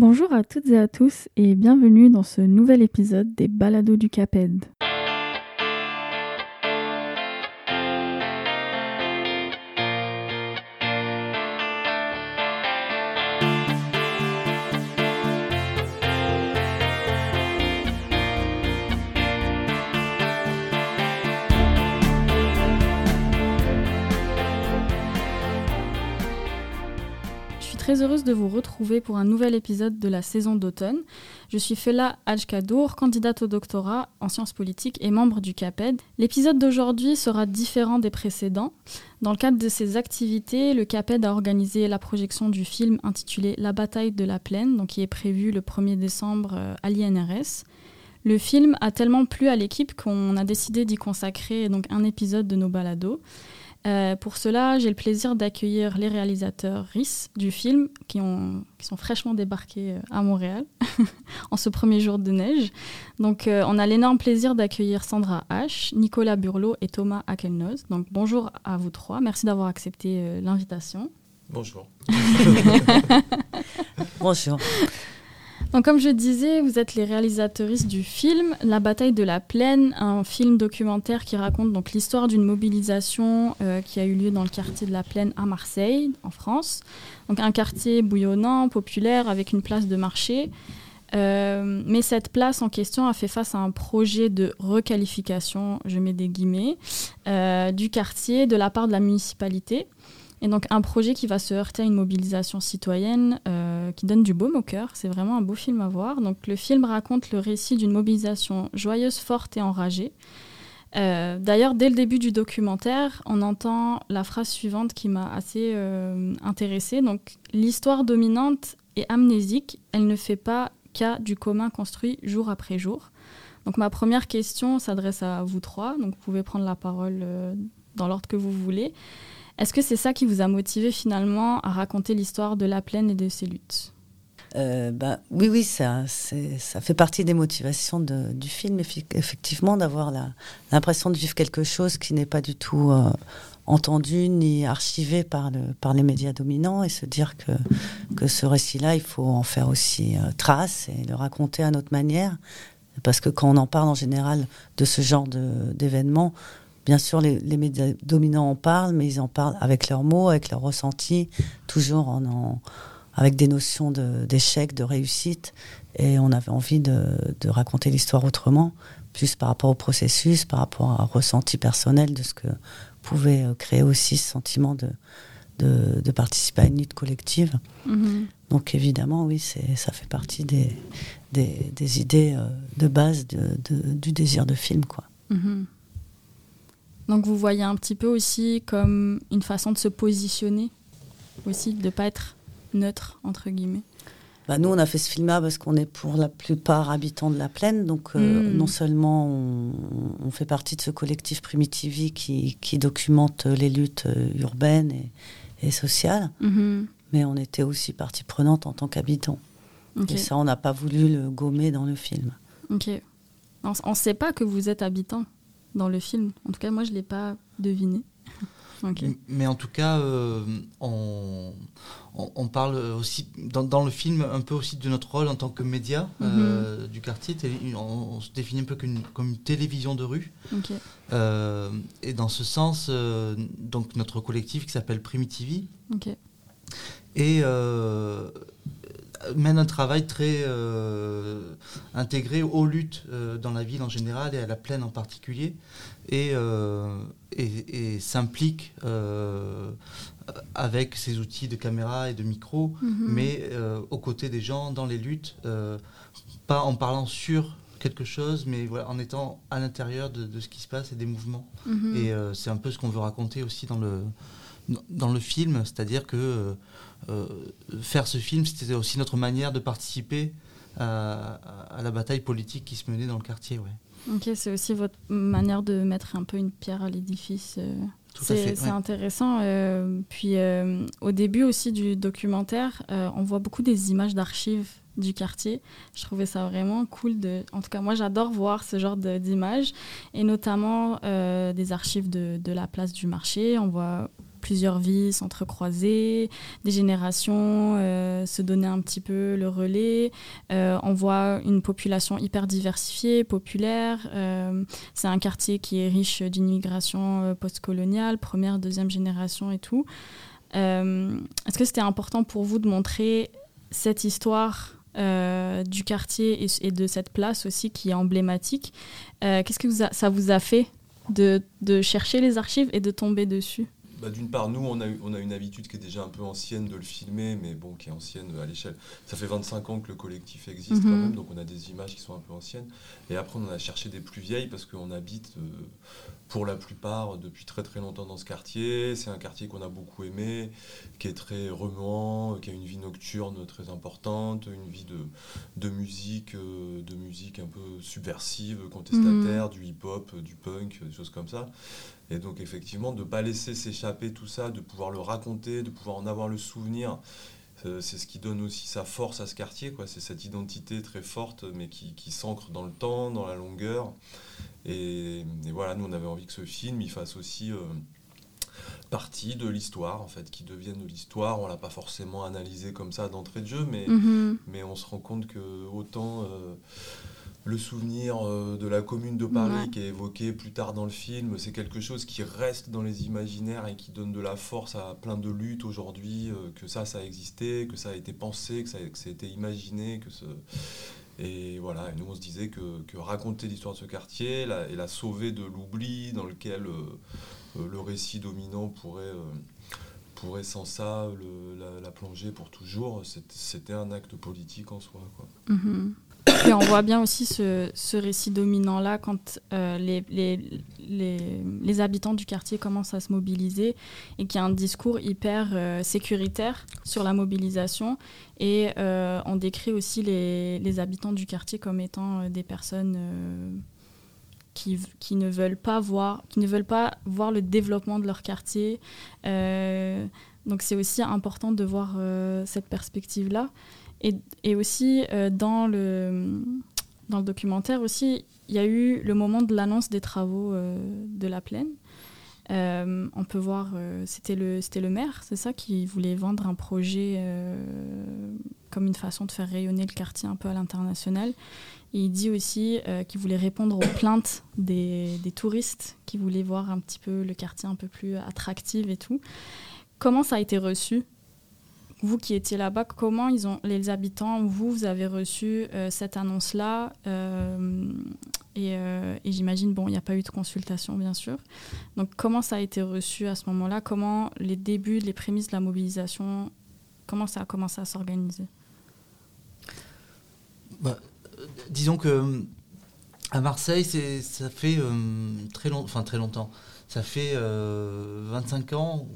Bonjour à toutes et à tous et bienvenue dans ce nouvel épisode des Balados du CAPED. Heureuse de vous retrouver pour un nouvel épisode de la saison d'automne. Je suis Fela Ajkadour, candidate au doctorat en sciences politiques et membre du CAPED. L'épisode d'aujourd'hui sera différent des précédents. Dans le cadre de ses activités, le CAPED a organisé la projection du film intitulé La bataille de la plaine, donc qui est prévu le 1er décembre euh, à l'INRS. Le film a tellement plu à l'équipe qu'on a décidé d'y consacrer donc un épisode de nos balados. Euh, pour cela, j'ai le plaisir d'accueillir les réalisateurs RIS du film qui, ont, qui sont fraîchement débarqués euh, à Montréal en ce premier jour de neige. Donc, euh, on a l'énorme plaisir d'accueillir Sandra H, Nicolas Burlot et Thomas Akelnoz. Donc, bonjour à vous trois. Merci d'avoir accepté l'invitation. Bonjour. bonjour. Donc, comme je disais, vous êtes les réalisatrices du film La bataille de la plaine, un film documentaire qui raconte donc l'histoire d'une mobilisation euh, qui a eu lieu dans le quartier de la plaine à Marseille, en France. Donc un quartier bouillonnant, populaire, avec une place de marché. Euh, mais cette place en question a fait face à un projet de requalification, je mets des guillemets, euh, du quartier de la part de la municipalité. Et donc un projet qui va se heurter à une mobilisation citoyenne euh, qui donne du baume au cœur. C'est vraiment un beau film à voir. Donc le film raconte le récit d'une mobilisation joyeuse, forte et enragée. Euh, d'ailleurs, dès le début du documentaire, on entend la phrase suivante qui m'a assez euh, intéressée. Donc l'histoire dominante est amnésique. Elle ne fait pas cas du commun construit jour après jour. Donc ma première question s'adresse à vous trois. Donc vous pouvez prendre la parole dans l'ordre que vous voulez. Est-ce que c'est ça qui vous a motivé finalement à raconter l'histoire de la plaine et de ses luttes? Euh, bah, oui, oui, ça, ça fait partie des motivations du film, effectivement, d'avoir l'impression de vivre quelque chose qui n'est pas du tout euh, entendu ni archivé par, le, par les médias dominants et se dire que, que ce récit-là, il faut en faire aussi euh, trace et le raconter à notre manière. Parce que quand on en parle en général de ce genre d'événements, Bien sûr, les, médias dominants en parlent, mais ils en parlent avec leurs mots, avec leurs ressentis, toujours en, avec des notions d'échec, de, réussite. Et on avait envie de, raconter l'histoire autrement, plus par rapport au processus, par rapport à un ressenti personnel de ce que pouvait euh, créer aussi ce sentiment de, de, participer à une lutte collective. Mm-hmm. Donc évidemment, oui, ça fait partie des, des, idées euh, de base du désir de film. quoi. Mm-hmm. Donc vous voyez un petit peu aussi comme une façon de se positionner, aussi de ne pas être neutre, entre guillemets. Bah nous, on a fait ce film-là parce qu'on est pour la plupart habitants de la plaine. Donc, euh, hmm. non seulement on, fait partie de ce collectif Primitivi qui, qui documente les luttes euh, urbaines et, sociales, mhm. mais on était aussi partie prenante en tant qu'habitants. Et ça, on n'a pas voulu le gommer dans le film. Ok. On ne sait pas que vous êtes habitant dans le film. En tout cas, moi, je ne l'ai pas deviné. Mais en tout cas, euh, on, on, parle aussi dans, le film un peu aussi de notre rôle en tant que média euh, mhm. du quartier. On, se définit un peu comme une, télévision de rue. Euh, et dans ce sens, donc notre collectif qui s'appelle Primitivi. Et mène un travail très euh, intégré aux luttes euh, dans la ville en général et à la plaine en particulier, et, euh, et, s'implique avec ses outils de caméra et de micro, mhm. mais aux côtés des gens dans les luttes, pas en parlant sur quelque chose, mais voilà, en étant à l'intérieur de, ce qui se passe et des mouvements. Mhm. Et c'est un peu ce qu'on veut raconter aussi dans le, dans le film, c'est-à-dire que euh, faire ce film, c'était aussi notre manière de participer à, la bataille politique qui se menait dans le quartier. Ouais. Ok, c'est aussi votre manière de mettre un peu une pierre à l'édifice. Euh. C'est intéressant. Euh, puis au début aussi du documentaire, on voit beaucoup des images d'archives du quartier. Je trouvais ça vraiment cool. De... En tout cas, moi, j'adore voir ce genre d'images, et notamment des archives de, de, la place du marché. On voit plusieurs vies s'entrecroiser, des générations se donner un petit peu le relais. on voit une population hyper diversifiée, populaire. c'est un quartier qui est riche d'une immigration postcoloniale, première, deuxième génération et tout. Est-ce que c'était important pour vous de montrer cette histoire euh, du quartier et, de cette place aussi qui est emblématique? Euh, qu'est-ce que ça vous a fait de, chercher les archives et de tomber dessus? Bah, D'une part, nous, on a, on a une habitude qui est déjà un peu ancienne de le filmer, mais bon, qui est ancienne à l'échelle. Ça fait 25 ans que le collectif existe quand mhm. même, donc on a des images qui sont un peu anciennes. Et après, on a cherché des plus vieilles parce qu'on habite euh, pour la plupart depuis très très longtemps dans ce quartier. C'est un quartier qu'on a beaucoup aimé, qui est très remuant, qui a une vie nocturne très importante, une vie de, de musique, euh, de musique un peu subversive, contestataire, mhm. du hip-hop, du punk, des choses comme ça. Et donc effectivement, de ne pas laisser s'échapper tout ça, de pouvoir le raconter, de pouvoir en avoir le souvenir euh, c'est ce qui donne aussi sa force à ce quartier, quoi. C'est cette identité très forte, mais qui, qui s'ancre dans le temps, dans la longueur. Et, voilà, nous, on avait envie que ce film, il fasse aussi euh, partie de l'histoire, en fait, qui devienne de l'histoire. On l'a pas forcément analysé comme ça d'entrée de jeu, mais, mm-hmm. mais on se rend compte que autant... Euh, le souvenir euh, de la commune de Paris qui est évoqué plus tard dans le film, c'est quelque chose qui reste dans les imaginaires et qui donne de la force à plein de luttes aujourd'hui, euh, que ça, ça a existé, que ça a été pensé, que ça, a été imaginé, que ce... Et voilà, et nous on se disait que, raconter l'histoire de ce quartier et la sauver de l'oubli dans lequel euh, le récit dominant pourrait pourrait sans ça la, plonger pour toujours, c'était un acte politique en soi. Quoi. Mm-hmm. Et on voit bien aussi ce, récit dominant-là quand euh, les, les, habitants du quartier commencent à se mobiliser et qu'il y a un discours hyper euh, sécuritaire sur la mobilisation. Et euh, on décrit aussi les, habitants du quartier comme étant des personnes qui, qui, ne veulent pas voir, qui ne veulent pas voir le développement de leur quartier. donc c'est aussi important de voir cette perspective-là. Et, aussi, euh, dans, le, documentaire, aussi, il y a eu le moment de l'annonce des travaux euh, de la plaine. Euh, on peut voir, c'était le, maire, c'est ça, qui voulait vendre un projet comme une façon de faire rayonner le quartier un peu à l'international. Il dit aussi qu'il voulait répondre aux plaintes des, touristes qui voulaient voir un petit peu le quartier un peu plus attractif et tout. Comment ça a été reçu? Vous qui étiez là-bas, comment ils ont, les habitants, vous, vous avez reçu euh, cette annonce-là euh, euh, Et, j'imagine, bon, il n'y a pas eu de consultation, bien sûr. Donc, comment ça a été reçu à ce moment-là? Comment les débuts, les prémices de la mobilisation, comment ça a commencé à s'organiser? Bah, Disons que à Marseille, ça fait très, long, très longtemps. Ça fait 25 ans,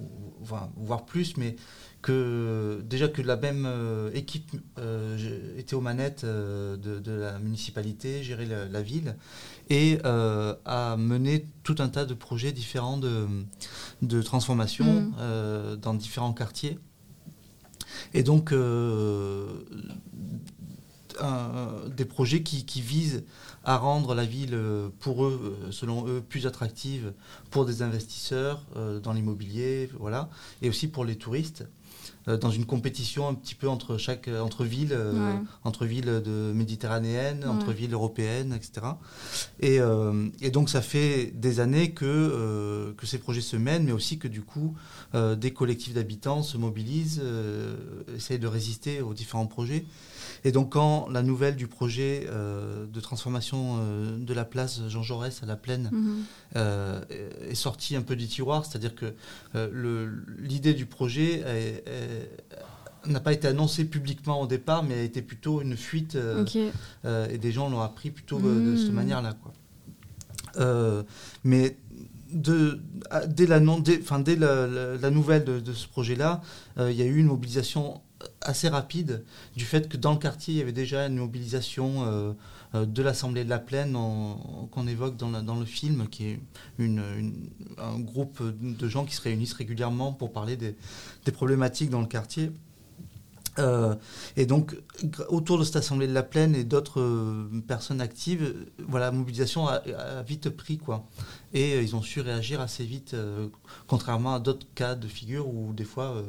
voire plus, mais que déjà que la même euh, équipe euh, était aux manettes euh, de, la municipalité, gérait la, ville, et a mené tout un tas de projets différents de, de transformation mm. dans différents quartiers. Et donc, des projets qui, qui, visent à rendre la ville, pour eux, selon eux, plus attractive pour des investisseurs dans l'immobilier, voilà, et aussi pour les touristes. Euh, dans une compétition un petit peu entre chaque euh, entre villes, euh, entre villes de méditerranéennes, entre villes européennes, etc. Et, et, donc ça fait des années que que ces projets se mènent, mais aussi que du coup des collectifs d'habitants se mobilisent, essayent de résister aux différents projets. Et donc quand la nouvelle du projet euh, de transformation euh, de la place Jean Jaurès à la plaine mhm. euh, est sortie un peu du tiroir, c'est-à-dire que l'idée du projet n'a pas été annoncée publiquement au départ, mais a été plutôt une fuite et des gens l'ont appris plutôt de cette mhm. manière-là. mais de, dès, la, dès, dès la, nouvelle de, de ce projet-là, il y a eu une mobilisation assez rapide du fait que dans le quartier, il y avait déjà une mobilisation euh, euh, de l'Assemblée de la Plaine qu'on évoque dans, le film, qui est un groupe de gens qui se réunissent régulièrement pour parler des problématiques dans le quartier. Euh, et donc, autour de cette Assemblée de la Plaine et d'autres euh, personnes actives, voilà, la mobilisation a, vite pris, quoi. Et euh, ils ont su réagir assez vite, contrairement à d'autres cas de figure où des fois,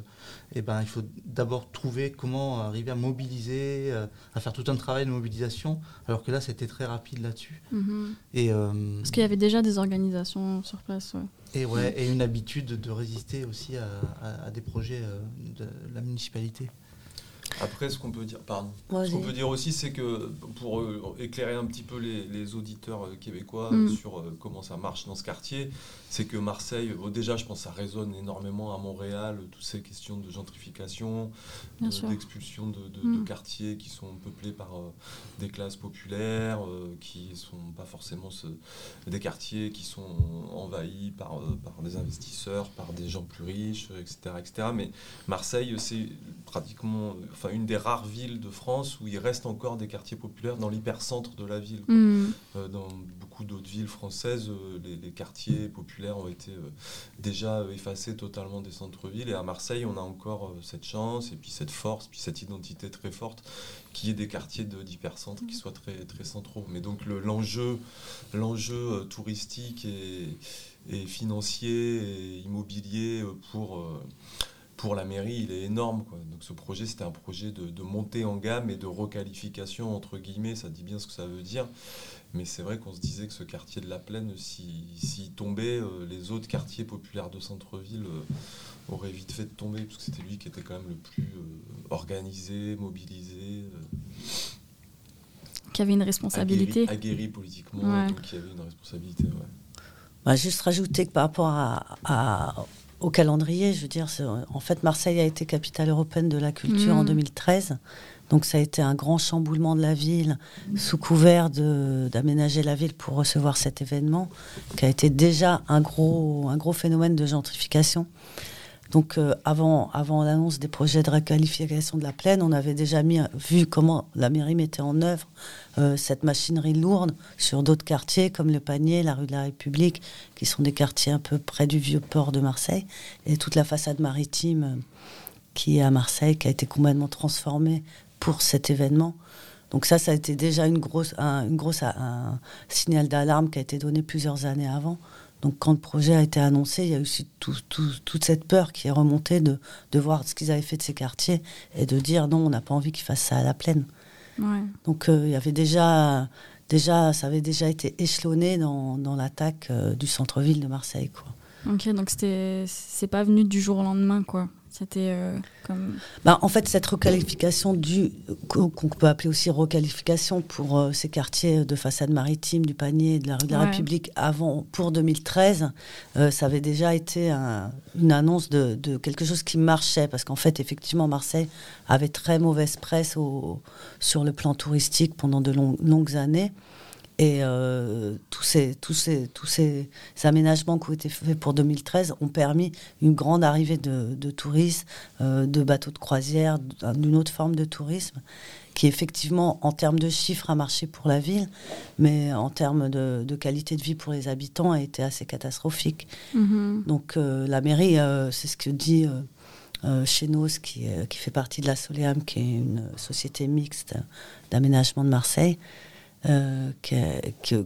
eh ben, il faut d'abord trouver comment arriver à mobiliser, à faire tout un travail de mobilisation, alors que là, c'était très rapide là-dessus. Mm-hmm. Et Parce qu'il y avait déjà des organisations sur place, Et, ouais, et une habitude de résister aussi à des projets de la municipalité. Après, ce qu'on peut dire, pardon, ce qu'on peut dire aussi, c'est que pour euh, éclairer un petit peu les, auditeurs euh, québécois mm. sur euh, comment ça marche dans ce quartier, c'est que Marseille, déjà, je pense, ça résonne énormément à Montréal, toutes ces questions de gentrification, d'expulsion de, mm. quartiers qui sont peuplés par des classes populaires, qui ne sont pas forcément des quartiers qui sont envahis par, par des investisseurs, par des gens plus riches, etc., etc. Mais Marseille, c'est pratiquement enfin une des rares villes de France où il reste encore des quartiers populaires dans l'hypercentre de la ville. Mm. Euh, dans beaucoup d'autres villes françaises, euh, les, quartiers populaires ont été euh, déjà effacés totalement des centres-villes. Et à Marseille, on a encore cette chance et puis cette force, puis cette identité très forte qui est des quartiers d'hypercentre qui soient très, très centraux. Mais donc l'enjeu l'enjeu touristique et, et, financier et immobilier pour pour la mairie, il est énorme. Donc ce projet, c'était un projet de, montée en gamme et de requalification, entre guillemets, ça dit bien ce que ça veut dire. Mais c'est vrai qu'on se disait que ce quartier de la Plaine, s'il tombait, euh, les autres quartiers populaires de centre-ville euh, auraient vite fait de tomber, parce que c'était lui qui était quand même le plus euh, organisé, mobilisé. qui avait une responsabilité. Aguerri, politiquement, donc qui avait une responsabilité. Bah, juste rajouter que par rapport à au calendrier. Je veux dire, en fait, Marseille a été capitale européenne de la culture en 2013. Mm. Donc ça a été un grand chamboulement de la ville sous couvert d'aménager la ville pour recevoir cet événement, qui a été déjà un gros, un gros phénomène de gentrification. Donc euh, avant, l'annonce des projets de requalification de la plaine, on avait déjà mis, vu comment la mairie mettait en œuvre euh, cette machinerie lourde sur d'autres quartiers comme le Panier, la rue de la République, qui sont des quartiers un peu près du vieux port de Marseille, et toute la façade maritime euh, qui est à Marseille, qui a été complètement transformée pour cet événement. Donc ça, ça a été déjà un signal d'alarme qui a été donné plusieurs années avant. Donc quand le projet a été annoncé, il y a eu aussi toute cette peur qui est remontée de, de voir ce qu'ils avaient fait de ces quartiers et de dire non, on n'a pas envie qu'ils fassent ça à la plaine. Donc euh, il y avait déjà, déjà, ça avait déjà été échelonné dans, dans l'attaque euh, du centre-ville de Marseille. Quoi. Ok, donc c'était, c'est pas venu du jour au lendemain, quoi. C'était euh, comme. Bah, en fait, cette requalification du qu'on peut appeler aussi requalification pour euh, ces quartiers de façade maritime, du panier, de la rue de la République avant pour 2013, euh, ça avait déjà été une annonce de, de, quelque chose qui marchait parce qu'en fait, effectivement, Marseille avait très mauvaise presse au, sur le plan touristique pendant de longues années. Et euh, tous, ces, tous, ces, tous ces aménagements qui ont été faits pour 2013 ont permis une grande arrivée de, touristes, euh, de bateaux de croisière, d'une autre forme de tourisme, qui effectivement, en termes de chiffres, a marché pour la ville, mais en termes de, qualité de vie pour les habitants, a été assez catastrophique. Mm-hmm. Donc euh, la mairie, c'est ce que dit... Chenos, qui, qui fait partie de la Soleam, qui est une société mixte d'aménagement de Marseille, euh,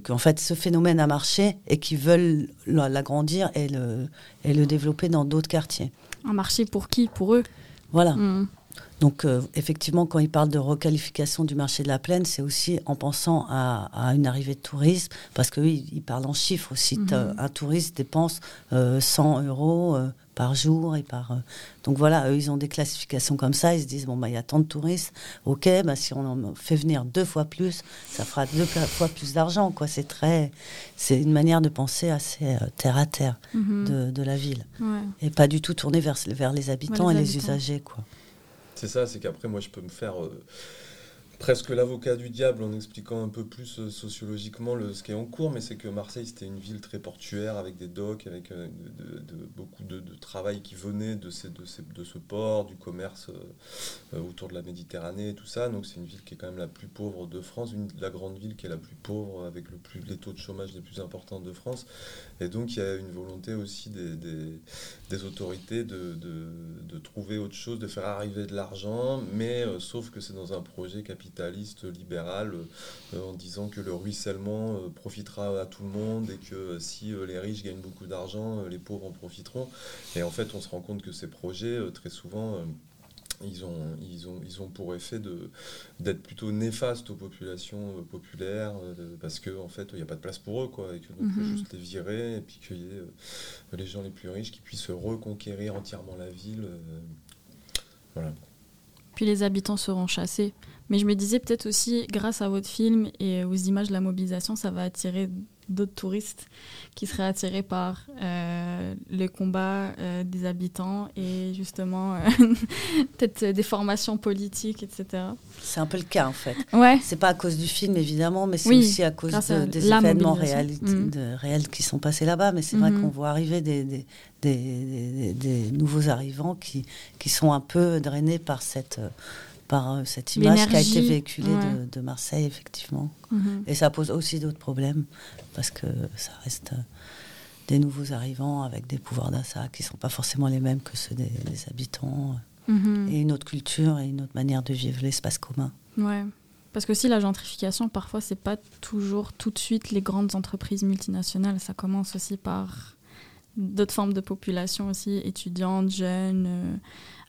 qu'en fait ce phénomène a marché et qu'ils veulent l'agrandir et le, et le développer dans d'autres quartiers. Un marché pour qui? Pour eux? Voilà. Hmm. Donc euh, effectivement, quand ils parlent de requalification du marché de la plaine, c'est aussi en pensant à, une arrivée de tourisme, parce que oui, ils parlent en chiffres aussi. Hmm. Un touriste dépense 100 euh, euros par jour et par. Euh, donc voilà, eux, ils ont des classifications comme ça. Ils se disent bon bah il y a tant de touristes. Ok, bah si on en fait venir deux fois plus, ça fera deux fois plus d'argent. Quoi, c'est très, c'est une manière de penser assez euh, terre à terre mhm. de, la ville et pas du tout tourner vers vers les habitants et les usagers quoi. C'est ça, c'est qu'après moi je peux me faire euh, presque l'avocat du diable en expliquant un peu plus euh, sociologiquement ce qui est en cours, mais c'est que Marseille, c'était une ville très portuaire, avec des docks, avec euh, beaucoup de, travail qui venait de, ce port, du commerce euh, autour de la Méditerranée et tout ça. Donc c'est une ville qui est quand même la plus pauvre de France, une, la grande ville qui est la plus pauvre, avec les taux de chômage les plus importants de France. Et donc il y a une volonté aussi des, des, des autorités de, trouver autre chose, de faire arriver de l'argent, mais sauf que c'est dans un projet capital capitaliste libéral euh, en disant que le ruissellement euh, profitera à tout le monde et que si euh, les riches gagnent beaucoup d'argent, les pauvres en profiteront. Et en fait, on se rend compte que ces projets, très souvent, ils ont, ils, ont, ils ont pour effet d'être plutôt néfastes aux populations populaires parce qu'en en fait, il n'y a pas de place pour eux, quoi, et que donc mhm. juste les virer et puis qu'il y ait les gens les plus riches qui puissent reconquérir entièrement la ville. voilà. Les habitants seront chassés. Mais je me disais peut-être aussi, grâce à votre film et aux images de la mobilisation, ça va attirer d'autres touristes qui seraient attirés par euh, le combat euh, des habitants et justement euh, peut-être des formations politiques, etc. C'est un peu le cas en fait. Ouais. C'est pas à cause du film évidemment, mais c'est aussi à cause des événements mmh. réels qui sont passés là-bas. Mais c'est vrai mmh. qu'on voit arriver des, des, des, des, nouveaux arrivants qui, qui sont un peu drainés par cette par euh, cette image qui a été véhiculée de, Marseille, effectivement. Mhm. Et ça pose aussi d'autres problèmes, parce que ça reste euh, des nouveaux arrivants avec des pouvoirs d'achat qui ne sont pas forcément les mêmes que ceux des, habitants, mhm. et une autre culture et une autre manière de vivre l'espace commun. Ouais. Parce que si la gentrification, parfois, c'est pas toujours tout de suite les grandes entreprises multinationales. Ça commence aussi par d'autres formes de population aussi, étudiantes, jeunes, euh,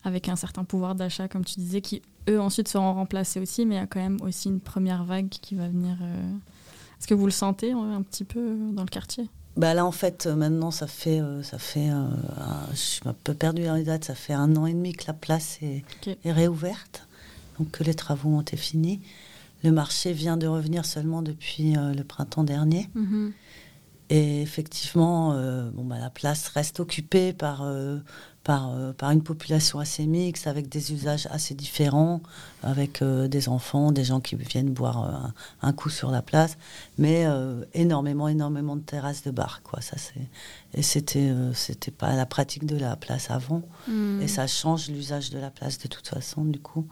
avec un certain pouvoir d'achat, comme tu disais, qui eux ensuite seront remplacés aussi, mais il y a quand même aussi une première vague qui va venir. Euh. Est-ce que vous le sentez un petit peu dans le quartier? Bah là, en fait, maintenant, ça fait, euh, ça fait je suis un peu perdue dans les dates, ça fait un an et demi que la place est, réouverte, donc que les travaux ont été finis. Le marché vient de revenir seulement depuis le printemps dernier. Mm-hmm. Et effectivement, bon, bah, la place reste occupée par par, euh, par une population assez mixte, avec des usages assez différents, avec euh, des enfants, des gens qui viennent boire euh, un, coup sur la place, mais énormément, énormément de terrasses de bar. Quoi. Ça, c'est... Et c'était, c'était pas la pratique de la place avant. Hmm. Et ça change l'usage de la place de toute façon, du coup.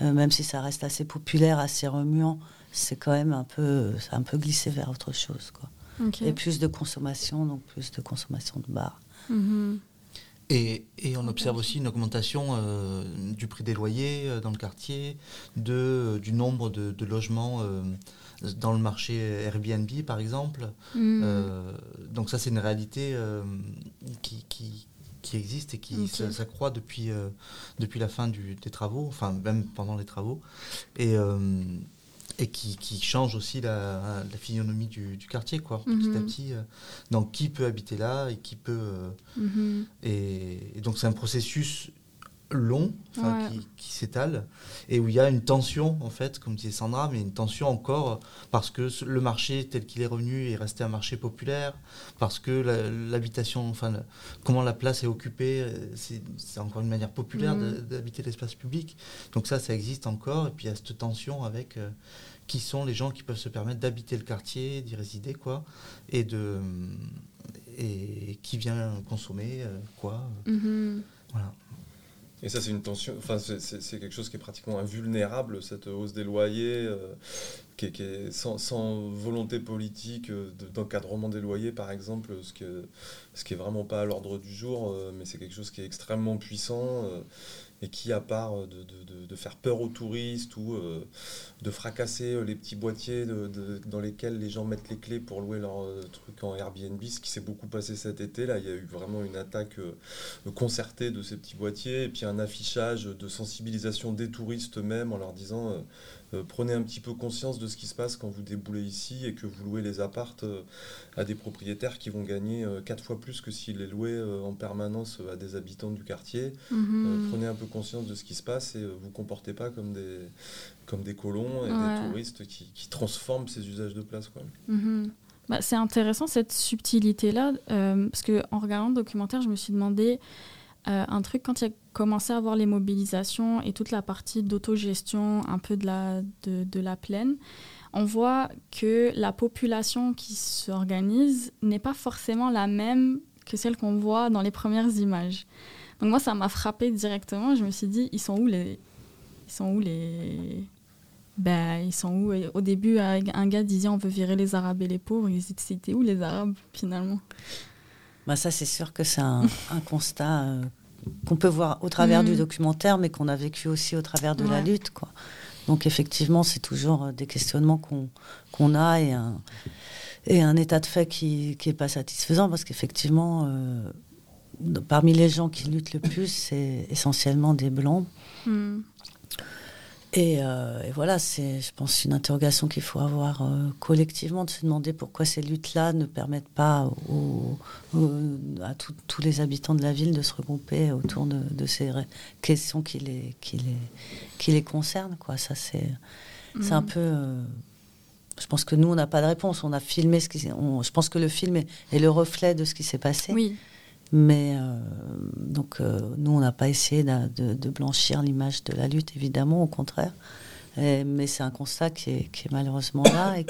même si ça reste assez populaire, assez remuant, c'est quand même un peu, ça un peu glissé vers autre chose. Quoi. Et plus de consommation, donc plus de consommation de bar. Mm-hmm. Et, on observe aussi une augmentation euh, du prix des loyers euh, dans le quartier, de, du nombre de, logements euh, dans le marché Airbnb, par exemple. Mm. donc ça, c'est une réalité qui, qui, existe et qui s'accroît depuis, depuis la fin du, des travaux, enfin même pendant les travaux. Et et qui, qui, change aussi la, la physionomie du, du, quartier, quoi, petit à mhm. petit. Euh. donc, qui peut habiter là et qui peut. Euh, mhm. et, donc, c'est un processus long, qui, s'étale, et où il y a une tension, en fait, comme disait Sandra, mais une tension encore, parce que le marché tel qu'il est revenu est resté un marché populaire, parce que l'habitation, enfin, comment la place est occupée, euh, c'est encore une manière populaire mhm. d'habiter l'espace public. Donc ça, ça existe encore, et puis il y a cette tension avec qui sont les gens qui peuvent se permettre d'habiter le quartier, d'y résider, quoi, et de et qui vient consommer euh, quoi. Mm-hmm. Voilà. Et ça, c'est une tension, enfin, c'est quelque chose qui est pratiquement invulnérable, cette hausse des loyers, euh, qui, est, sans, sans, volonté politique euh, d'encadrement des loyers, par exemple, ce, que, ce qui est vraiment pas à l'ordre du jour, mais c'est quelque chose qui est extrêmement puissant et qui, à part de, de, faire peur aux touristes ou euh, de fracasser euh, les petits boîtiers dans lesquels les gens mettent les clés pour louer leur euh, truc en Airbnb, ce qui s'est beaucoup passé cet été, là, il y a eu vraiment une attaque concertée de ces petits boîtiers. Et puis un affichage de sensibilisation des touristes eux-mêmes en leur disant euh, prenez un petit peu conscience de ce qui se passe quand vous déboulez ici et que vous louez les appartes euh, à des propriétaires qui vont gagner euh, quatre fois plus que s'ils les louaient en permanence à des habitants du quartier. Mhm. prenez un peu conscience de ce qui se passe et vous comportez pas comme des, comme des colons et des touristes qui, qui, transforment ces usages de place. Quoi. Mhm. Bah, c'est intéressant cette subtilité-là, parce qu'en regardant le documentaire, je me suis demandé un truc quand il a commencé à avoir les mobilisations et toute la partie d'autogestion un peu de la, de, la plaine, on voit que la population qui s'organise n'est pas forcément la même que celle qu'on voit dans les premières images. Donc moi, ça m'a frappé directement. Je me suis dit, ils sont où les... Ils sont où les... Ben, ils sont où? Au début, un gars disait on veut virer les Arabes et les pauvres. C'était où les Arabes finalement? Ben Ça, c'est sûr que c'est un, constat euh, qu'on peut voir au travers du mm. documentaire, mais qu'on a vécu aussi au travers de la lutte. Quoi. Donc effectivement, c'est toujours euh, des questionnements qu'on a et un, et un état de fait qui n'est pas satisfaisant parce qu'effectivement, euh, parmi les gens qui luttent le plus, c'est essentiellement des blancs. Euh, et, voilà, c'est, je pense, une interrogation qu'il faut avoir euh, collectivement, de se demander pourquoi ces luttes-là ne permettent pas à tous les habitants de la ville de se regrouper autour de, ces questions qui les, qui les, qui les concernent. Quoi. Ça, c'est, c'est un mm. peu. Euh, je pense que nous, on n'a pas de réponse. On a filmé ce qui. je pense que le film est, est, le reflet de ce qui s'est passé. Oui. Mais euh, donc, euh, nous, on n'a pas essayé de, blanchir l'image de la lutte, évidemment, au contraire. mais c'est un constat qui est, malheureusement là et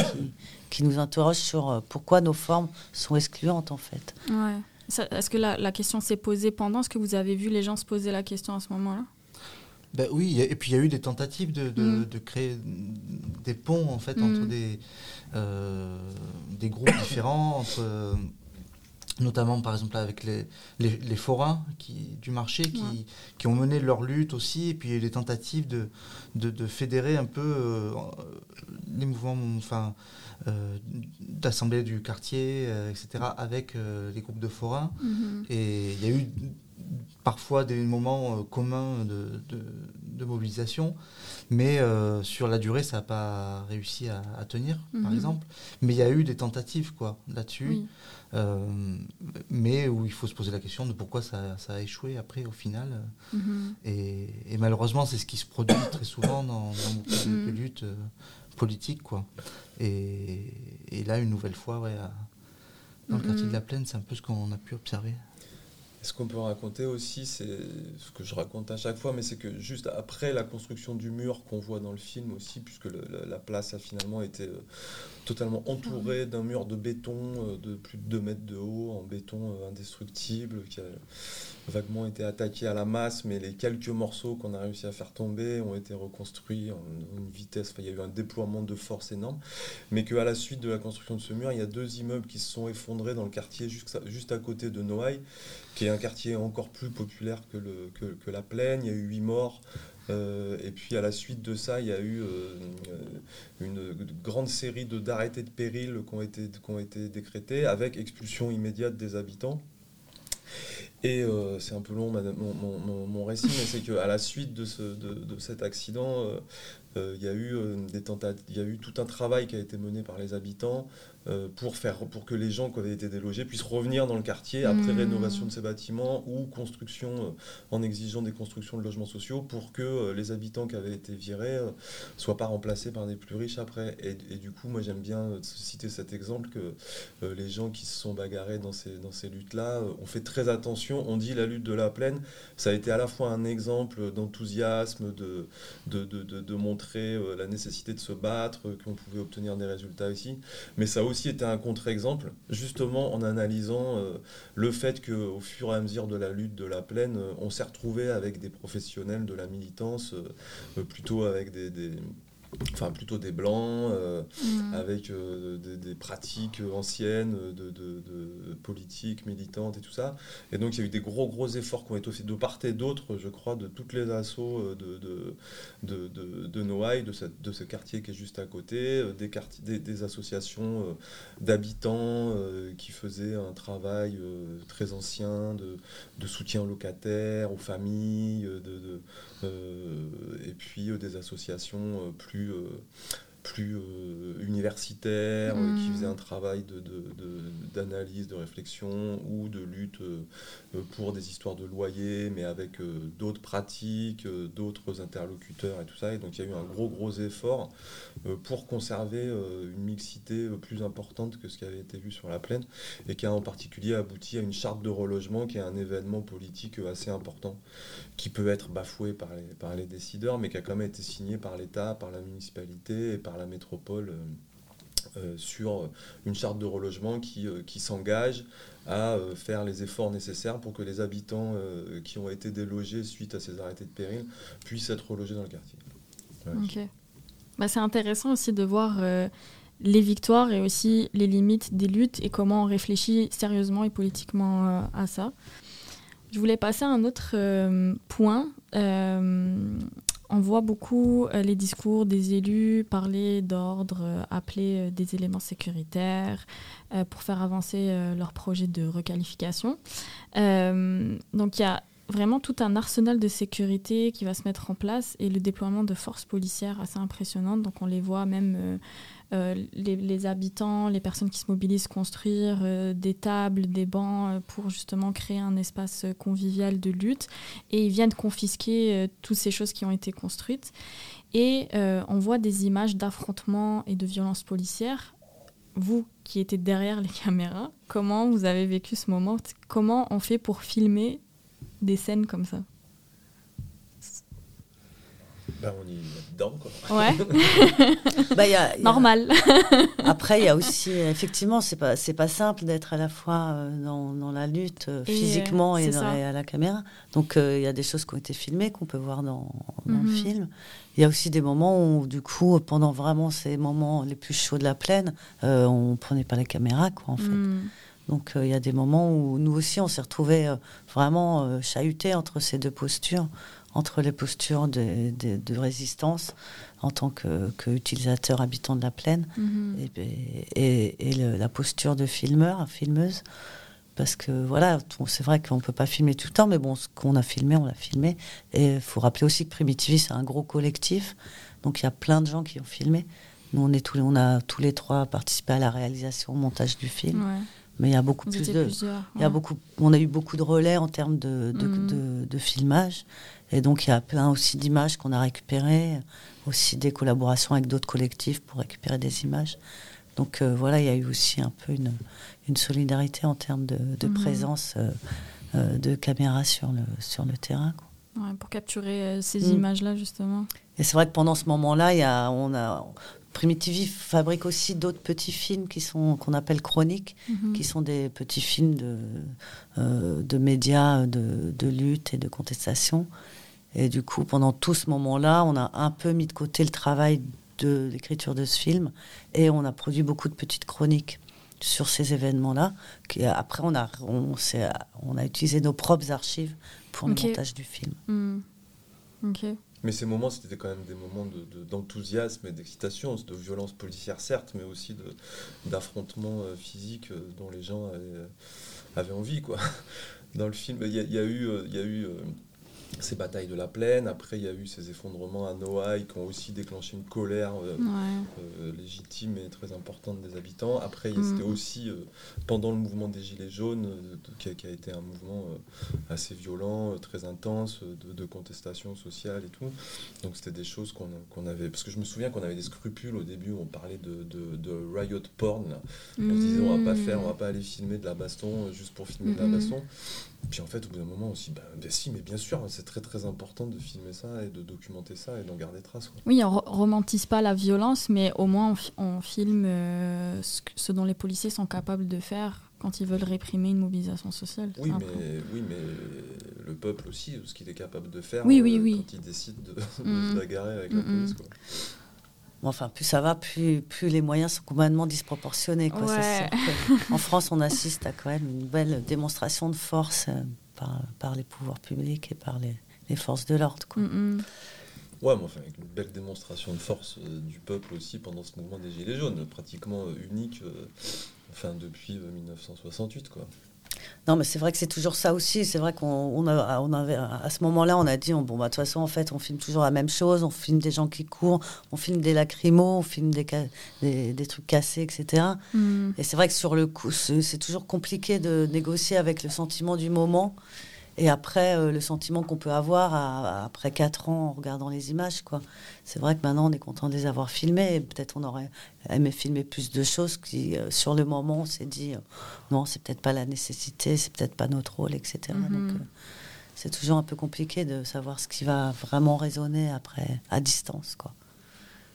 qui, nous interroge sur euh, pourquoi nos formes sont excluantes, en fait. Ouais. Est-ce que la, question s'est posée pendant? Est-ce que vous avez vu les gens se poser la question à ce moment-là? Ben oui, et puis il y a eu des tentatives de, de, mm. créer des ponts en fait entre mm. des, des groupes différents, entre notamment par exemple avec les, les, forains qui, du marché qui, qui, ont mené leur lutte aussi, et puis les tentatives de, de, fédérer un peu euh, les mouvements, enfin, euh, d'assemblée du quartier, euh, etc., avec les groupes de forains. Mm-hmm. Et il y a eu parfois des moments communs de, de, mobilisation, mais sur la durée, ça n'a pas réussi à, tenir, par mm-hmm. exemple. Mais il y a eu des tentatives quoi là-dessus. Euh, mais où il faut se poser la question de pourquoi ça, a échoué après au final. Mhm. Et, malheureusement, c'est ce qui se produit très souvent dans, beaucoup de, mhm. luttes euh, politiques. Quoi. Et, là, une nouvelle fois, ouais, dans le quartier de la mhm. Plaine, c'est un peu ce qu'on a pu observer. Ce qu'on peut raconter aussi, c'est ce que je raconte à chaque fois, mais c'est que juste après la construction du mur qu'on voit dans le film aussi, puisque la place a finalement été euh, totalement entourée d'un mur de béton euh, de plus de 2 mètres de haut, en béton euh, indestructible, qui a vaguement été attaqué à la masse, mais les quelques morceaux qu'on a réussi à faire tomber ont été reconstruits en une vitesse, il y a eu un déploiement de force énorme, mais qu'à la suite de la construction de ce mur, il y a deux immeubles qui se sont effondrés dans le quartier juste, à côté de Noailles, qui est un quartier encore plus populaire que, le, que, la plaine. Il y a eu huit morts. Euh, et puis à la suite de ça, il y a eu euh, une grande série d'arrêtés de, péril qui ont, été, qui ont été décrétés avec expulsion immédiate des habitants. Et euh, c'est un peu long mon, mon, récit, mais c'est qu'à la suite de, ce, de, de cet accident, il y, a eu, des il y a eu tout un travail qui a été mené par les habitants euh, pour, faire, pour que les gens qui avaient été délogés puissent revenir dans le quartier après mmh. rénovation de ces bâtiments ou construction euh, en exigeant des constructions de logements sociaux pour que euh, les habitants qui avaient été virés ne soient pas remplacés par des plus riches après. Et, et du coup, moi j'aime bien citer cet exemple que les gens qui se sont bagarrés dans ces, dans ces luttes-là ont fait très attention. On dit la lutte de la plaine, ça a été à la fois un exemple d'enthousiasme, de, de, de, de, montrer la nécessité de se battre, qu'on pouvait obtenir des résultats aussi, mais ça aussi été un contre-exemple, justement en analysant euh, le fait qu'au fur et à mesure de la lutte de la plaine, euh, on s'est retrouvé avec des professionnels de la militance, euh, plutôt avec des enfin plutôt des blancs, euh, mm. avec euh, des, pratiques anciennes de, de, politique militante et tout ça. Et donc il y a eu des gros gros efforts qui ont été aussi de part et d'autre, je crois, de toutes les assauts euh, de, de, de, de Noailles, de, cette, de ce quartier qui est juste à côté, des, des, des, associations d'habitants qui faisaient un travail très ancien de, de soutien aux locataires, aux familles, de euh, et puis euh, des associations euh, plus plus universitaires qui faisaient un travail d'analyse, de, de, réflexion ou de lutte pour des histoires de loyer, mais avec d'autres pratiques, d'autres interlocuteurs et tout ça. Et donc il y a eu un gros, gros effort pour conserver une mixité plus importante que ce qui avait été vu sur la plaine et qui a en particulier abouti à une charte de relogement qui est un événement politique assez important qui peut être bafoué par les, par les décideurs, mais qui a quand même été signé par l'État, par la municipalité et par la métropole euh, euh, sur une charte de relogement qui, euh, qui s'engage à faire les efforts nécessaires pour que les habitants qui ont été délogés suite à ces arrêtés de péril puissent être relogés dans le quartier. Ok. Bah, c'est intéressant aussi de voir les victoires et aussi les limites des luttes et comment on réfléchit sérieusement et politiquement à ça. Je voulais passer à un autre point on voit beaucoup euh, les discours des élus parler d'ordre, euh, appeler euh, des éléments sécuritaires pour faire avancer leur projet de requalification. donc il y a vraiment tout un arsenal de sécurité qui va se mettre en place et le déploiement de forces policières assez impressionnantes. Donc on les voit même euh, les, habitants, les personnes qui se mobilisent construire euh, des tables, des bancs euh, pour justement créer un espace convivial de lutte. Et ils viennent confisquer toutes ces choses qui ont été construites. Et on voit des images d'affrontements et de violences policières. Vous qui étiez derrière les caméras, comment vous avez vécu ce moment? Comment on fait pour filmer des scènes comme ça ben, on y est dedans, quoi. Ouais. bah, y a, Normal. Après, il y a aussi, effectivement, c'est pas, c'est pas simple d'être à la fois euh, dans, dans la lutte euh, physiquement et, à la caméra. Donc, euh, il y a des choses qui ont été filmées, qu'on peut voir dans, dans le mhm. film. Il y a aussi des moments où, du coup, pendant vraiment ces moments les plus chauds de la plaine, on prenait pas la caméra, quoi, en fait. Mhm. Donc il y a des moments où nous aussi on s'est retrouvés vraiment chahutés entre ces deux postures entre les postures de, de, résistance en tant qu'utilisateur que habitant de la plaine mhm. et, et, la posture de filmeur, filmeuse. Parce que voilà, c'est vrai qu'on ne peut pas filmer tout le temps, mais bon, ce qu'on a filmé, on l'a filmé. Et il faut rappeler aussi que Primitivi, c'est un gros collectif. Donc il y a plein de gens qui ont filmé. Nous, on, est tous, on a tous les trois participé à la réalisation, au montage du film. Mais il y a beaucoup plus de. Il y a beaucoup, on a eu beaucoup de relais en termes de, de, mhm. de, de filmage. Et donc, il y a plein aussi d'images qu'on a récupérées, aussi des collaborations avec d'autres collectifs pour récupérer des images. Donc euh, voilà, il y a eu aussi un peu une, une solidarité en termes de, mhm. présence euh, euh, de caméras sur le, sur le terrain. pour capturer ces mm. images-là, justement. Et c'est vrai que pendant ce moment-là, il y a, on a, Primitivi fabrique aussi d'autres petits films qui sont qu'on appelle chroniques, mhm. qui sont des petits films de, de médias, de, de, lutte et de contestation, et du coup, pendant tout ce moment-là, on a un peu mis de côté le travail de l'écriture de ce film et on a produit beaucoup de petites chroniques sur ces événements-là. Après, on a, on, on a utilisé nos propres archives pour le montage du film. Hmm. Mais ces moments, c'était quand même des moments d'enthousiasme de, et d'excitation, de violence policière certes, mais aussi d'affrontements euh, physiques euh, dont les gens avaient, euh, envie. Quoi. Dans le film, il y, a eu... Y a eu ces batailles de la plaine. Après, il y a eu ces effondrements à Noailles qui ont aussi déclenché une colère euh, euh, légitime et très importante des habitants. Après, mm. c'était aussi euh, pendant le mouvement des Gilets jaunes, qui a, été un mouvement assez violent, très intense, de, contestation sociale et tout. Donc, c'était des choses qu'on avait. Parce que je me souviens qu'on avait des scrupules au début, on parlait de, de, riot porn. On se disait, on va pas faire, on va pas aller filmer de la baston juste pour filmer de la baston. Puis en fait, au bout d'un moment aussi, bah, ben si, mais bien sûr, c'est très très important de filmer ça et de documenter ça et d'en garder trace. Oui, on romantise pas la violence, mais au moins on, filme euh, ce, dont les policiers sont capables de faire quand ils veulent réprimer une mobilisation sociale. Oui, mais, oui mais le peuple aussi, ce qu'il est capable de faire oui, oui, euh, quand il décide de, mmh. se bagarrer avec la mmh, mmh. police. Quoi. Enfin, plus ça va, plus, plus les moyens sont complètement disproportionnés. Quoi. en France, on assiste à quand même une belle démonstration de force euh, par, par, les pouvoirs publics et par les, les forces de l'ordre. Mm. Ouais, mais enfin, avec une belle démonstration de force euh, du peuple aussi pendant ce mouvement des Gilets jaunes, pratiquement euh, unique enfin, depuis 1968. Quoi. Non, mais c'est vrai que c'est toujours ça aussi. C'est vrai qu'on on on avait, à ce moment-là, on a dit, bon, bah, de toute façon, en fait, on filme toujours la même chose. On filme des gens qui courent, on filme des lacrymos, on filme des, des, des trucs cassés, etc. Mm. Et c'est vrai que sur le coup, c'est toujours compliqué de négocier avec le sentiment du moment. Et après, euh, le sentiment qu'on peut avoir après quatre ans en regardant les images, quoi. C'est vrai que maintenant, on est content de les avoir filmés. Peut-être on aurait aimé filmer plus de choses qui, euh, sur le moment, on s'est dit, euh, non, c'est peut-être pas la nécessité, c'est peut-être pas notre rôle, etc. Mhm. Donc, c'est toujours un peu compliqué de savoir ce qui va vraiment résonner après, à distance, quoi.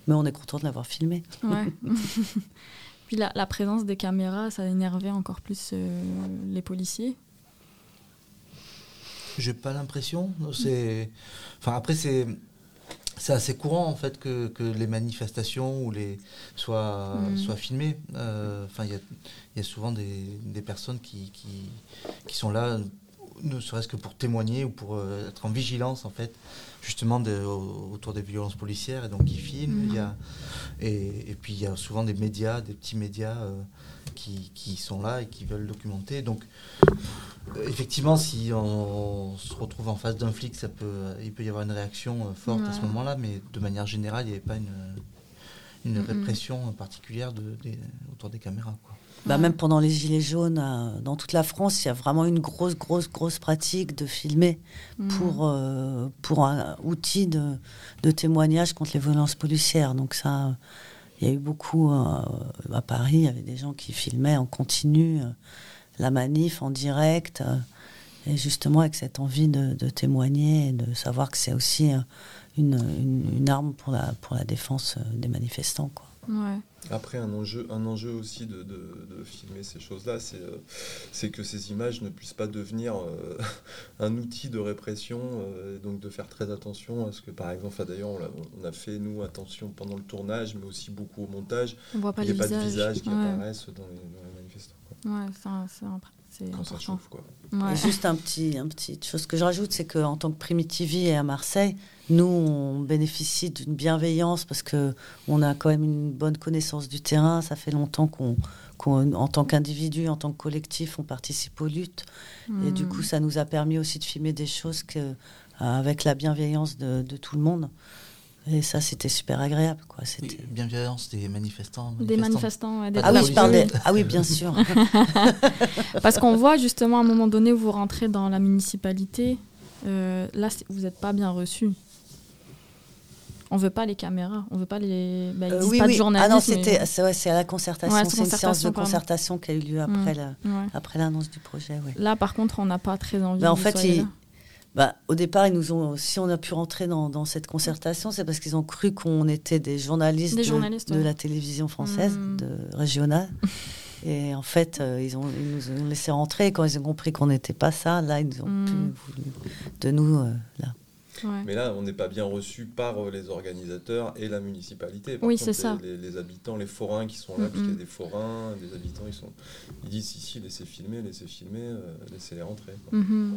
Mais on est content de l'avoir filmé. Ouais. Puis la, la, présence des caméras, ça énervait encore plus les policiers j'ai pas l'impression. C'est, enfin après c'est c'est assez courant en fait que, que, les manifestations ou les soient, mm. soient filmées. Euh, enfin, il y, y a, souvent des, des personnes qui, qui, qui, sont là, ne serait-ce que pour témoigner ou pour euh, être en vigilance en fait, justement de, autour des violences policières et donc qui filment. Il y a, mm. et, et, puis il y a souvent des médias, des petits médias euh, qui, qui, sont là et qui veulent documenter. Donc euh, effectivement, si on se retrouve en face d'un flic, ça peut, il peut y avoir une réaction forte à ce moment-là, mais de manière générale, il n'y avait pas une, une répression particulière de, autour des caméras. Quoi. Bah, même pendant les Gilets jaunes, euh, dans toute la France, il y a vraiment une grosse, grosse, grosse pratique de filmer mm. pour, pour un outil de, de, témoignage contre les violences policières. Donc ça, il y a eu beaucoup, à Paris, il y avait des gens qui filmaient en continu la manif en direct, euh, et justement avec cette envie de, témoigner et de savoir que c'est aussi euh, une, arme pour la, pour la défense euh, des manifestants. Quoi. Après, un enjeu, un enjeu aussi de, filmer ces choses-là, c'est que ces images ne puissent pas devenir un outil de répression, donc de faire très attention à ce que, par exemple, d'ailleurs, on, a fait, nous, attention pendant le tournage, mais aussi beaucoup au montage, il n'y ait pas de visage. qui apparaissent dans les, manifestants. Ouais, c'est Quand ça chauffe, quoi. Juste un petit, un petit chose que je rajoute, c'est qu'en tant que Primitivi et à Marseille, nous, on bénéficie d'une bienveillance parce que on a quand même une bonne connaissance du terrain. Ça fait longtemps qu'on, en tant qu'individu, en tant que collectif, on participe aux luttes. Et du coup, hmm. ça nous a permis aussi de filmer des choses que, avec la bienveillance de, de tout le monde. Et ça, c'était super agréable. Quoi. C'était... bienveillance des manifestants. Des manifestants, ah, oui, je parlais... ah oui, bien sûr. Parce qu'on voit justement à un moment donné où vous rentrez dans la municipalité, euh, là, vous n'êtes pas bien reçu. On veut pas les caméras, on veut pas les. Bah, euh, oui, pas de journalisme. Ah non, c'était, c'est, à la concertation. c'est une séance de concertation qui a eu lieu après, mmh, la, après l'annonce du projet. Là, par contre, on n'a pas très envie. Bah, en fait, bah, au départ, ils nous ont, si on a pu rentrer dans, cette concertation, c'est parce qu'ils ont cru qu'on était des journalistes, de, la télévision française, hmm. de, régionale. Et en fait, euh, ils, ont, nous ont laissé rentrer. Quand ils ont compris qu'on n'était pas ça, là, ils ont hmm. pu voulu de nous. Euh, là. Mais là, on n'est pas bien reçu par euh, les organisateurs et la municipalité. oui, c'est ça. Les, habitants, les forains qui sont là, parce qu'il y a des forains, des habitants, ils, sont, ils disent ici, laissez filmer, laissez filmer, laissez-les rentrer. Mm-hmm.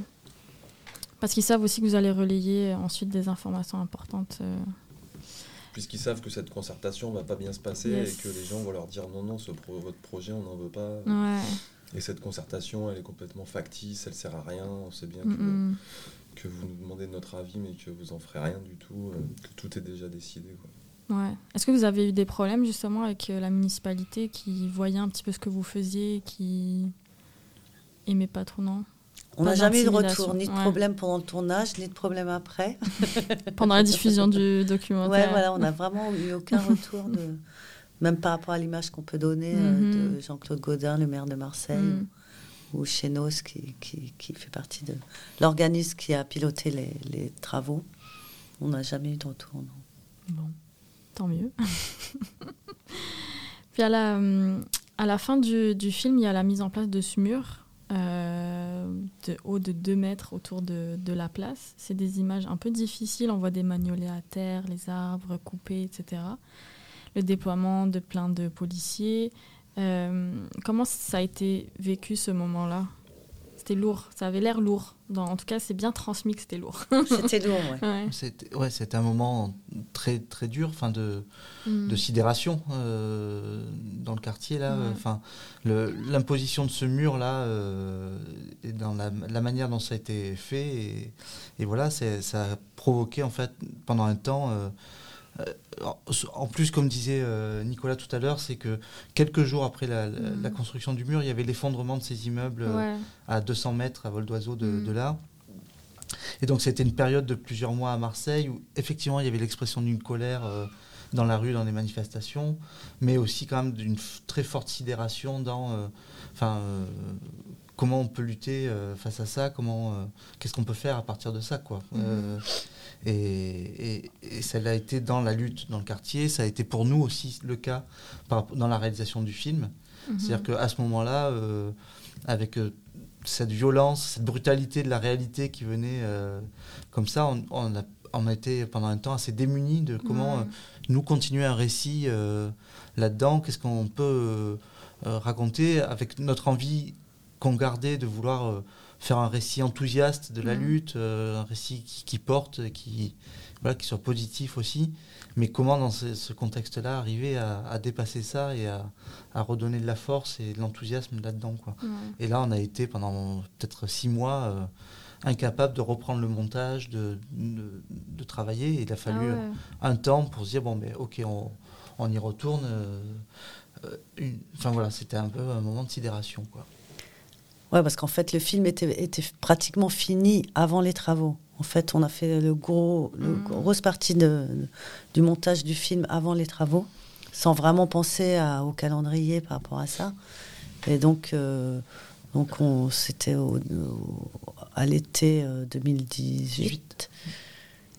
Parce qu'ils savent aussi que vous allez relayer ensuite des informations importantes. Euh. Puisqu'ils savent que cette concertation va pas bien se passer et que les gens vont leur dire non, non, ce votre projet, on n'en veut pas. Et cette concertation, elle est complètement factice, elle sert à rien. On sait bien que, que, vous nous demandez notre avis, mais que vous en ferez rien du tout, euh, que tout est déjà décidé. Ouais. Est-ce que vous avez eu des problèmes justement avec euh, la municipalité qui voyait un petit peu ce que vous faisiez, qui aimait pas trop, non? On n'a jamais eu de retour, ni de problème pendant le tournage, ni de problème après. pendant la diffusion du documentaire. Ouais, voilà, on n'a vraiment eu aucun retour, de, même par rapport à l'image qu'on peut donner euh, de mhm. Jean-Claude Godin, le maire de Marseille, mhm. Ou, Chenos, qui, qui, fait partie de l'organisme qui a piloté les, travaux. On n'a jamais eu de retour, non. Bon, tant mieux. Puis à la, à la fin du, du, film, il y a la mise en place de ce mur euh, de haut de 2 mètres autour de, de la place. C'est des images un peu difficiles. On voit des magnoliers à terre, les arbres coupés, etc. Le déploiement de plein de policiers. Euh, comment ça a été vécu ce moment-là? C'était lourd, ça avait l'air lourd. en tout cas, c'est bien transmis que c'était lourd. c'était lourd, ouais. C'était ouais, un moment très, très dur, fin de, mm. de sidération. Euh, dans le quartier là. Enfin, l'imposition de ce mur là et dans la, manière dont ça a été fait et, et voilà, ça a provoqué en fait pendant un temps en plus, comme disait Nicolas tout à l'heure, c'est que quelques jours après la, mm. construction du mur, il y avait l'effondrement de ces immeubles à 200 mètres à vol d'oiseau de, mm. de, là. Et donc c'était une période de plusieurs mois à Marseille où effectivement il y avait l'expression d'une colère euh, dans la rue, dans les manifestations, mais aussi quand même d'une très forte sidération dans euh, euh, comment on peut lutter face à ça, comment qu'est-ce qu'on peut faire à partir de ça. quoi. Mhm. Et, et, ça a été dans la lutte dans le quartier, ça a été pour nous aussi le cas dans la réalisation du film. Mhm. C'est-à-dire qu'à ce moment-là, avec cette violence, cette brutalité de la réalité qui venait euh, comme ça, on, on, a, on, a, été pendant un temps assez démunis de comment euh, nous continuer un récit euh, là-dedans, qu'est-ce qu'on peut raconter avec notre envie qu'on gardait de vouloir faire un récit enthousiaste de la lutte, un récit qui, qui porte, qui, voilà, qui soit positif aussi. Mais comment, dans ce, contexte-là, arriver à, dépasser ça et à, redonner de la force et de l'enthousiasme là-dedans quoi. Et là, on a été pendant peut-être six mois euh, incapable de reprendre le montage, de, de, travailler. il a fallu ah un temps pour se dire bon, ben, ok, on, on y retourne. Euh, euh, enfin voilà, c'était un peu un moment de sidération. Quoi. Ouais, parce qu'en fait, le film était, était pratiquement fini avant les travaux. En fait, on a fait le gros, le mm. grosse partie de, du montage du film avant les travaux, sans vraiment penser au calendrier par rapport à ça. Et donc, euh, donc c'était à l'été 2018. Euh,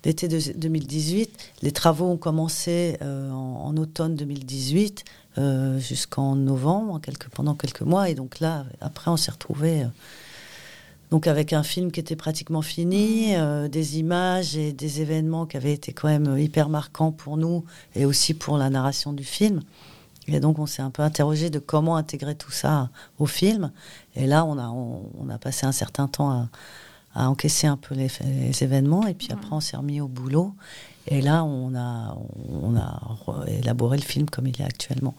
l'été 2018, les travaux ont commencé euh, en, automne 2018 jusqu'en novembre, pendant quelques mois. Et donc là, après, on s'est retrouvés donc avec un film qui était pratiquement fini, euh, des images et des événements qui avaient été quand même hyper marquants pour nous et aussi pour la narration du film. Et donc on s'est un peu interrogé de comment intégrer tout ça au film. Et là on a, on, a passé un certain temps à, encaisser un peu les, événements et puis après on s'est remis au boulot. Et là, on a, on a élaboré le film comme il est actuellement.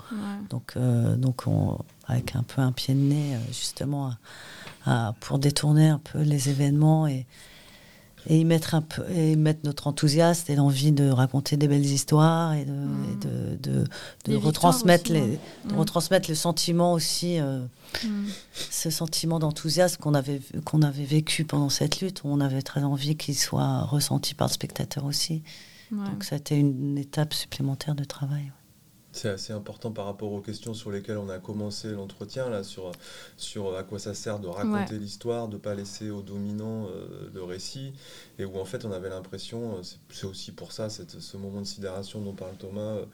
Donc, euh, donc on, avec un peu un pied de nez, euh, justement, pour détourner un peu les événements et, et y mettre un peu et mettre notre enthousiasme et l'envie de raconter des belles histoires et de, mmh. de, de, retransmettre les de mmh. retransmettre le sentiment aussi euh, mmh. ce sentiment d'enthousiasme qu'on avait qu'on avait vécu pendant cette lutte on avait très envie qu'il soit ressenti par le spectateur aussi donc ça a été une, étape supplémentaire de travail c'est assez important par rapport aux questions sur lesquelles on a commencé l'entretien, là, sur, sur à quoi ça sert de raconter l'histoire, de ne pas laisser au dominant euh, le récit, et où en fait on avait l'impression, euh, c'est aussi pour ça, cette, ce moment de sidération dont parle Thomas, euh,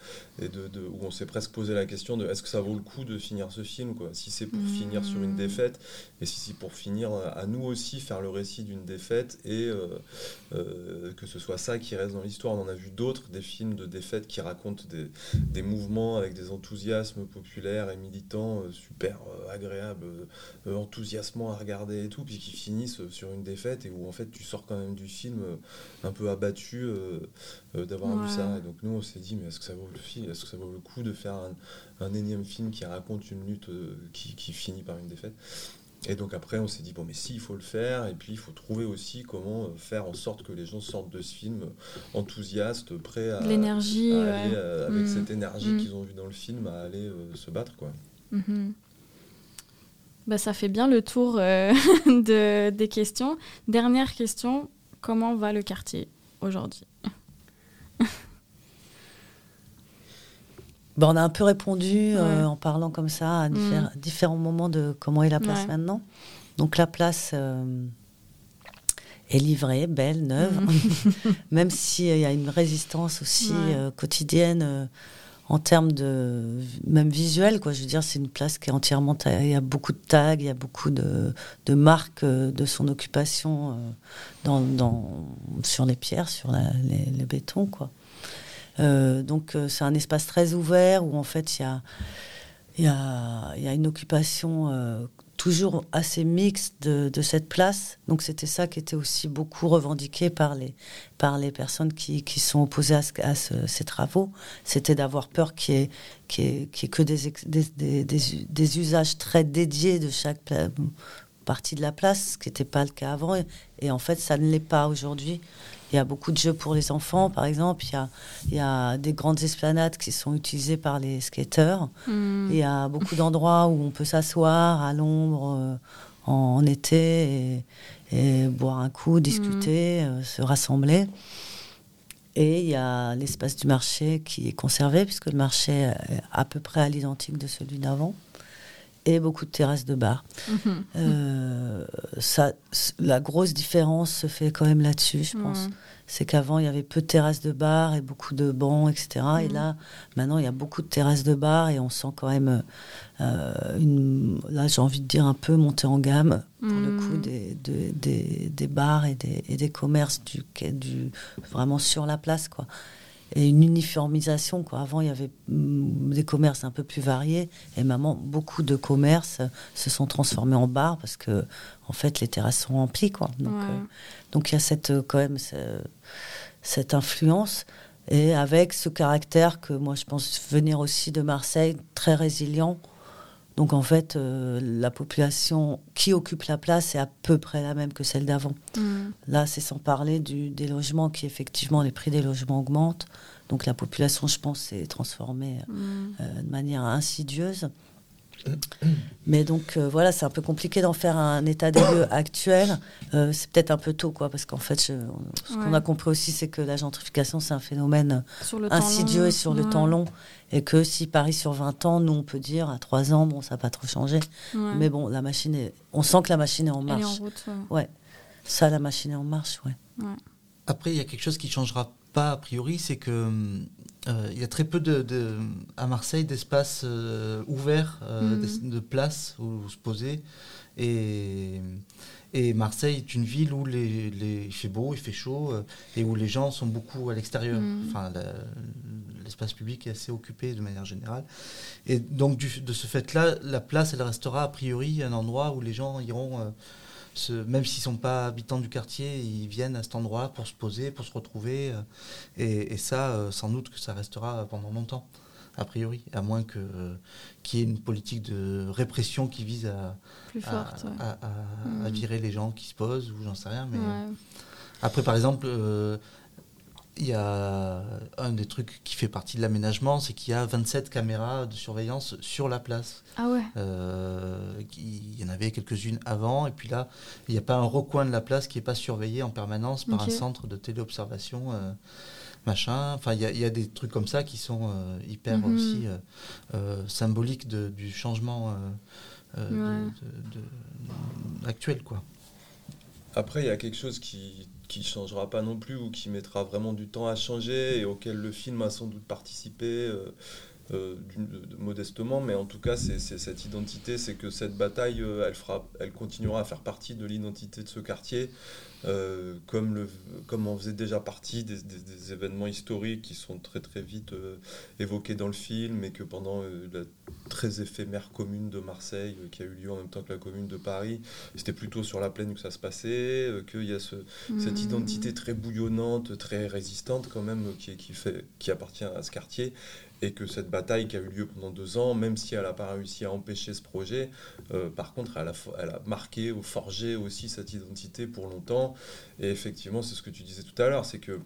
et de, de, où on s'est presque posé la question de est-ce que ça vaut le coup de finir ce film, quoi, si c'est pour finir sur une mmh. défaite, et si c'est pour finir à nous aussi faire le récit d'une défaite, et que ce soit ça qui reste dans l'histoire. On en a vu d'autres, des films de défaite qui racontent des, des mouvements avec des enthousiasmes populaires et militants euh, super euh, agréables, euh, enthousiasmants à regarder et tout, puis qui finissent sur une défaite et où en fait tu sors quand même du film un peu abattu d'avoir vu ça. Et donc nous on s'est dit mais est-ce que ça vaut le film, est-ce que ça vaut le coup de faire un, énième film qui raconte une lutte qui, qui finit par une défaite? Et donc après, on s'est dit, bon, mais si, il faut le faire, et puis il faut trouver aussi comment euh, faire en sorte que les gens sortent de ce film enthousiastes, prêts à, L'énergie, aller, euh, avec mm. cette énergie mm. qu'ils ont vue dans le film, à aller euh, se battre. Quoi. Mm-hmm. Bah, ça fait bien le tour de, des questions. Dernière question, comment va le quartier aujourd'hui? Ben, on a un peu répondu euh, en parlant comme ça à mm. différents moments de comment est la place maintenant. Donc la place euh, est livrée, belle, neuve, mm. même s'il y a une résistance aussi euh, quotidienne en termes de même visuel quoi je veux dire c'est une place qui est entièrement il y a beaucoup de tags il y a beaucoup de, de marques de son occupation dans, dans, sur les pierres sur les, les, bétons quoi euh, donc euh, c'est un espace très ouvert où en fait il y a, y, a, y a, une occupation euh, toujours assez mixte de, cette place. Donc c'était ça qui était aussi beaucoup revendiqué par les, par les personnes qui, qui sont opposées à, ces travaux. C'était d'avoir peur qu'il n'y ait, qu que des, des, des, des, usages très dédiés de chaque partie de la place, ce qui n'était pas le cas avant. Et, en fait, ça ne l'est pas aujourd'hui. Il y a beaucoup de jeux pour les enfants, par exemple. Il y a, il y a des grandes esplanades qui sont utilisées par les skateurs. Hmm. Il y a beaucoup d'endroits où on peut s'asseoir à l'ombre euh, en, été et, boire un coup, discuter, hmm. euh, se rassembler. Et il y a l'espace du marché qui est conservé, puisque le marché est à peu près à l'identique de celui d'avant et beaucoup de terrasses de bar. Mhm. Euh, ça, la grosse différence se fait quand même là-dessus, je pense. C'est qu'avant, il y avait peu de terrasses de bar et beaucoup de bancs, etc. Et mhm. là, maintenant, il y a beaucoup de terrasses de bar et on sent quand même, euh, une, là, j'ai envie de dire un peu monter en gamme, pour le coup, mhm. des, des, des, bars et des, et des commerces du, du, vraiment sur la place, quoi et une uniformisation. Quoi. Avant, il y avait mm, des commerces un peu plus variés, et maintenant, beaucoup de commerces se sont transformés en bars parce que, en fait, les terrasses sont remplies. Quoi. Donc, euh, donc il y a cette, euh, quand même cette influence, et avec ce caractère que moi, je pense venir aussi de Marseille, très résilient. Donc en fait, euh, la population qui occupe la place est à peu près la même que celle d'avant. Mm. Là, c'est sans parler du, des logements qui, effectivement, les prix des logements augmentent. Donc la population, je pense, s'est transformée mm. euh, de manière insidieuse. Mais donc euh, voilà, c'est un peu compliqué d'en faire un état des lieux actuel. Euh, c'est peut-être un peu tôt, quoi, parce qu'en fait, ce qu'on a compris aussi, c'est que la gentrification, c'est un phénomène insidieux et sur le temps long. Et que si Paris sur 20 ans, nous, on peut dire à 3 ans, bon, ça n'a pas trop changé. Mais bon, la machine est... on sent que la machine est en marche. en route, ouais. Ça, la machine est en marche, ouais. Après, il y a quelque chose qui changera pas a priori, c'est que euh, il y a très peu de, à Marseille d'espaces euh, ouverts, euh, mhm. de, places où se poser. Et, et, Marseille est une ville où les, les, il fait beau, il fait chaud, et où les gens sont beaucoup à l'extérieur. Mhm. Enfin, l'espace public est assez occupé de manière générale. Et donc, de ce fait-là, la place, elle restera a priori un endroit où les gens iront même s'ils ne sont pas habitants du quartier, ils viennent à cet endroit pour se poser, pour se retrouver. Euh, et, ça, euh, sans doute que ça restera pendant longtemps, a priori, à moins qu'il y ait une politique de répression qui vise à, à, mm. virer les gens qui se posent, ou j'en sais rien. Mais Après, par exemple, euh, il y a un des trucs qui fait partie de l'aménagement, c'est qu'il y a 27 caméras de surveillance sur la place. Ah ouais euh, Il y en avait quelques-unes avant, et puis là, il n'y a pas un recoin de la place qui n'est pas surveillé en permanence par un centre de téléobservation. Euh, machin. Enfin, il y, a des trucs comme ça qui sont euh, hyper mhm. aussi symboliques du changement actuel, quoi. Après, il y a quelque chose qui qui changera pas non plus ou qui mettra vraiment du temps à changer et auquel le film a sans doute participé euh, modestement, mais en tout cas, c'est cette identité, c'est que cette bataille, euh, elle, fera, elle continuera à faire partie de l'identité de ce quartier. Euh, comme, le, comme on faisait déjà partie des, événements historiques qui sont très très vite évoqués dans le film et que pendant la très éphémère commune de Marseille qui a eu lieu en même temps que la commune de Paris, c'était plutôt sur la plaine que ça se passait, qu'il y a ce, cette mmh. identité très bouillonnante, très résistante quand même qui, qui, fait, qui appartient à ce quartier et que cette bataille qui a eu lieu pendant deux ans, même si elle n'a pas réussi à empêcher ce projet, euh, par contre, elle a, elle a, marqué ou forgé aussi cette identité pour longtemps. Et effectivement, c'est ce que tu disais tout à l'heure, c'est que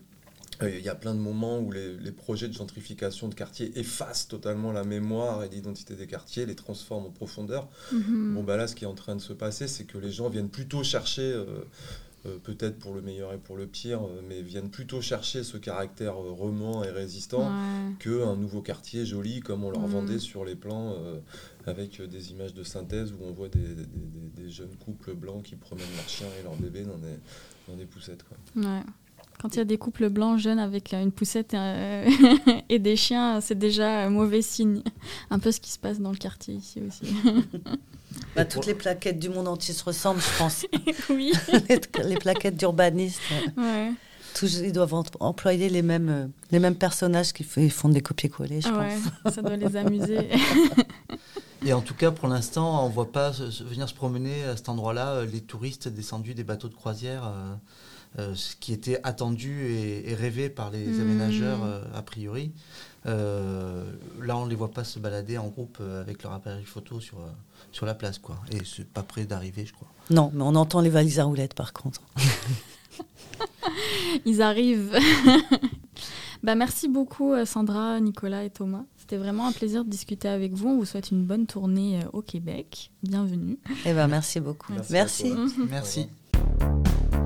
euh, il y a plein de moments où les, les, projets de gentrification de quartiers effacent totalement la mémoire et l'identité des quartiers, les transforment en profondeur. Mm-hmm. Bon, bah là, ce qui est en train de se passer, c'est que les gens viennent plutôt chercher euh, peut-être pour le meilleur et pour le pire, euh, mais viennent plutôt chercher ce caractère euh, roman et résistant qu'un nouveau quartier joli comme on leur mm. vendait sur les plans avec des images de synthèse où on voit des, des, jeunes couples blancs qui promènent leurs chiens et leurs bébés dans des, dans des poussettes. Quoi. Ouais. Quand il y a des couples blancs jeunes avec une poussette et des chiens, c'est déjà un mauvais signe. Un peu ce qui se passe dans le quartier ici aussi. Bah, toutes les plaquettes du monde entier se ressemblent, je pense. oui. les, plaquettes d'urbanistes. Ouais. ils doivent employer les mêmes, euh, les mêmes personnages qui font des copier-coller, je pense. Ça doit les amuser. Et en tout cas, pour l'instant, on ne voit pas venir se promener à cet endroit-là les touristes descendus des bateaux de croisière. Euh, ce qui était attendu et, rêvé par les mmh. aménageurs a priori. là, on ne les voit pas se balader en groupe avec leur appareil photo sur, sur la place, quoi. Et c'est pas près d'arriver, je crois. Non, mais on entend les valises à roulettes, par contre. Ils arrivent. bah, merci beaucoup, euh, Sandra, Nicolas et Thomas. C'était vraiment un plaisir de discuter avec vous. On vous souhaite une bonne tournée euh, au Québec. Bienvenue. Eh ben, merci beaucoup. merci. merci.